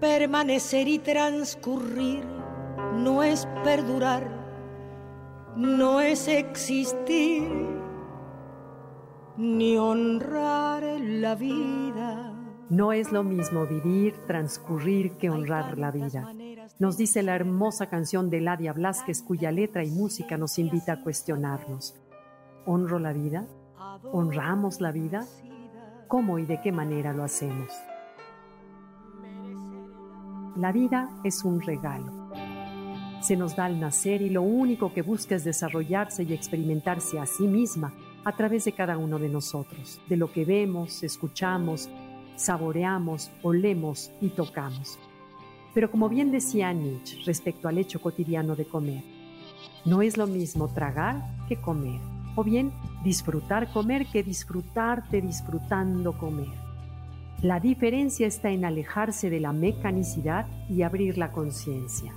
Permanecer y transcurrir no es perdurar, no es existir, ni honrar la vida. No es lo mismo vivir, transcurrir que honrar la vida. Nos dice la hermosa canción de Ladia Blasquez cuya letra y música nos invita a cuestionarnos. ¿Honro la vida? ¿Honramos la vida? ¿Cómo y de qué manera lo hacemos? La vida es un regalo. Se nos da al nacer y lo único que busca es desarrollarse y experimentarse a sí misma a través de cada uno de nosotros, de lo que vemos, escuchamos, saboreamos, olemos y tocamos. Pero como bien decía Nietzsche respecto al hecho cotidiano de comer, no es lo mismo tragar que comer, o bien disfrutar comer que disfrutarte disfrutando comer. La diferencia está en alejarse de la mecanicidad y abrir la conciencia.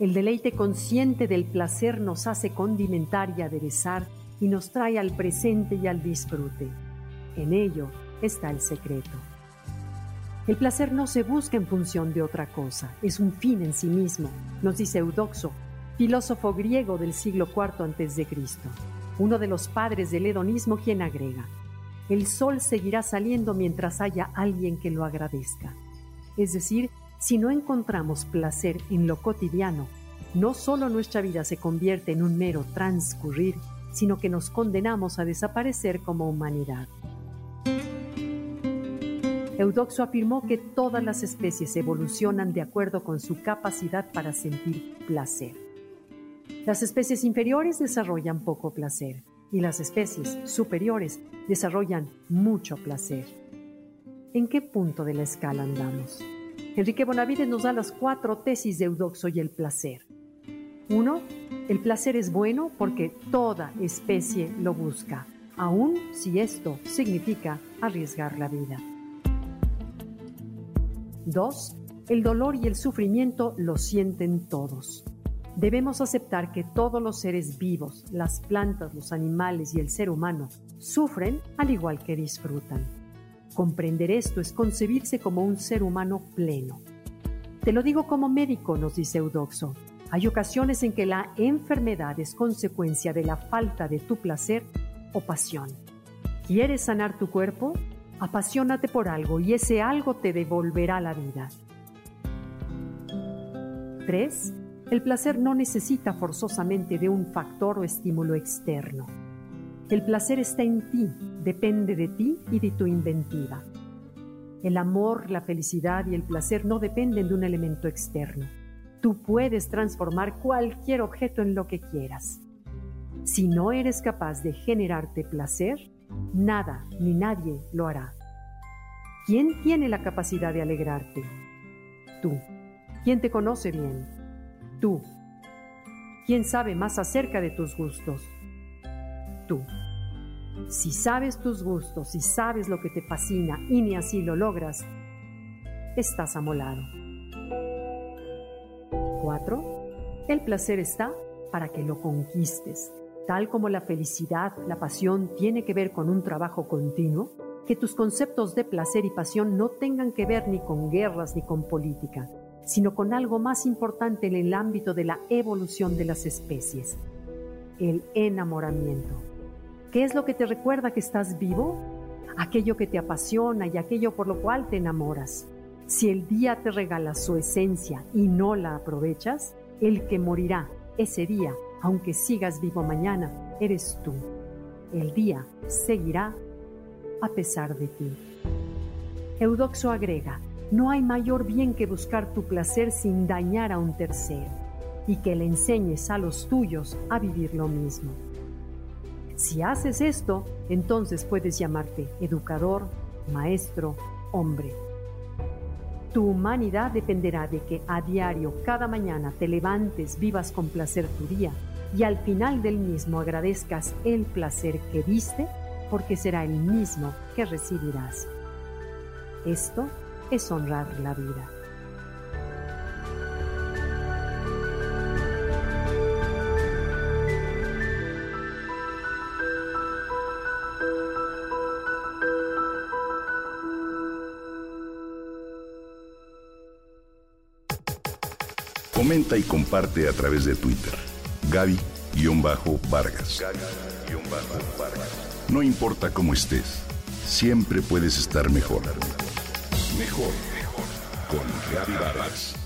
El deleite consciente del placer nos hace condimentar y aderezar y nos trae al presente y al disfrute. En ello está el secreto. El placer no se busca en función de otra cosa, es un fin en sí mismo, nos dice Eudoxo, filósofo griego del siglo IV a.C., uno de los padres del hedonismo quien agrega, el sol seguirá saliendo mientras haya alguien que lo agradezca. Es decir, si no encontramos placer en lo cotidiano, no solo nuestra vida se convierte en un mero transcurrir, sino que nos condenamos a desaparecer como humanidad. Eudoxo afirmó que todas las especies evolucionan de acuerdo con su capacidad para sentir placer. Las especies inferiores desarrollan poco placer y las especies superiores desarrollan mucho placer. ¿En qué punto de la escala andamos? Enrique Bonavides nos da las cuatro tesis de Eudoxo y el placer. Uno, el placer es bueno porque toda especie lo busca, aun si esto significa arriesgar la vida. 2. El dolor y el sufrimiento lo sienten todos. Debemos aceptar que todos los seres vivos, las plantas, los animales y el ser humano, sufren al igual que disfrutan. Comprender esto es concebirse como un ser humano pleno. Te lo digo como médico, nos dice Eudoxo. Hay ocasiones en que la enfermedad es consecuencia de la falta de tu placer o pasión. ¿Quieres sanar tu cuerpo? Apasionate por algo y ese algo te devolverá la vida. 3. El placer no necesita forzosamente de un factor o estímulo externo. El placer está en ti, depende de ti y de tu inventiva. El amor, la felicidad y el placer no dependen de un elemento externo. Tú puedes transformar cualquier objeto en lo que quieras. Si no eres capaz de generarte placer, Nada ni nadie lo hará. ¿Quién tiene la capacidad de alegrarte? Tú. ¿Quién te conoce bien? Tú. ¿Quién sabe más acerca de tus gustos? Tú. Si sabes tus gustos y sabes lo que te fascina y ni así lo logras, estás amolado. 4. El placer está para que lo conquistes Tal como la felicidad, la pasión tiene que ver con un trabajo continuo, que tus conceptos de placer y pasión no tengan que ver ni con guerras ni con política, sino con algo más importante en el ámbito de la evolución de las especies, el enamoramiento. ¿Qué es lo que te recuerda que estás vivo? Aquello que te apasiona y aquello por lo cual te enamoras. Si el día te regala su esencia y no la aprovechas, el que morirá ese día aunque sigas vivo mañana, eres tú. El día seguirá a pesar de ti. Eudoxo agrega, no hay mayor bien que buscar tu placer sin dañar a un tercero y que le enseñes a los tuyos a vivir lo mismo. Si haces esto, entonces puedes llamarte educador, maestro, hombre. Tu humanidad dependerá de que a diario, cada mañana, te levantes, vivas con placer tu día y al final del mismo agradezcas el placer que diste, porque será el mismo que recibirás. Esto es honrar la vida. Comenta y comparte a través de Twitter. Gaby-Vargas. No importa cómo estés, siempre puedes estar mejor. Mejor, mejor. Con Vargas.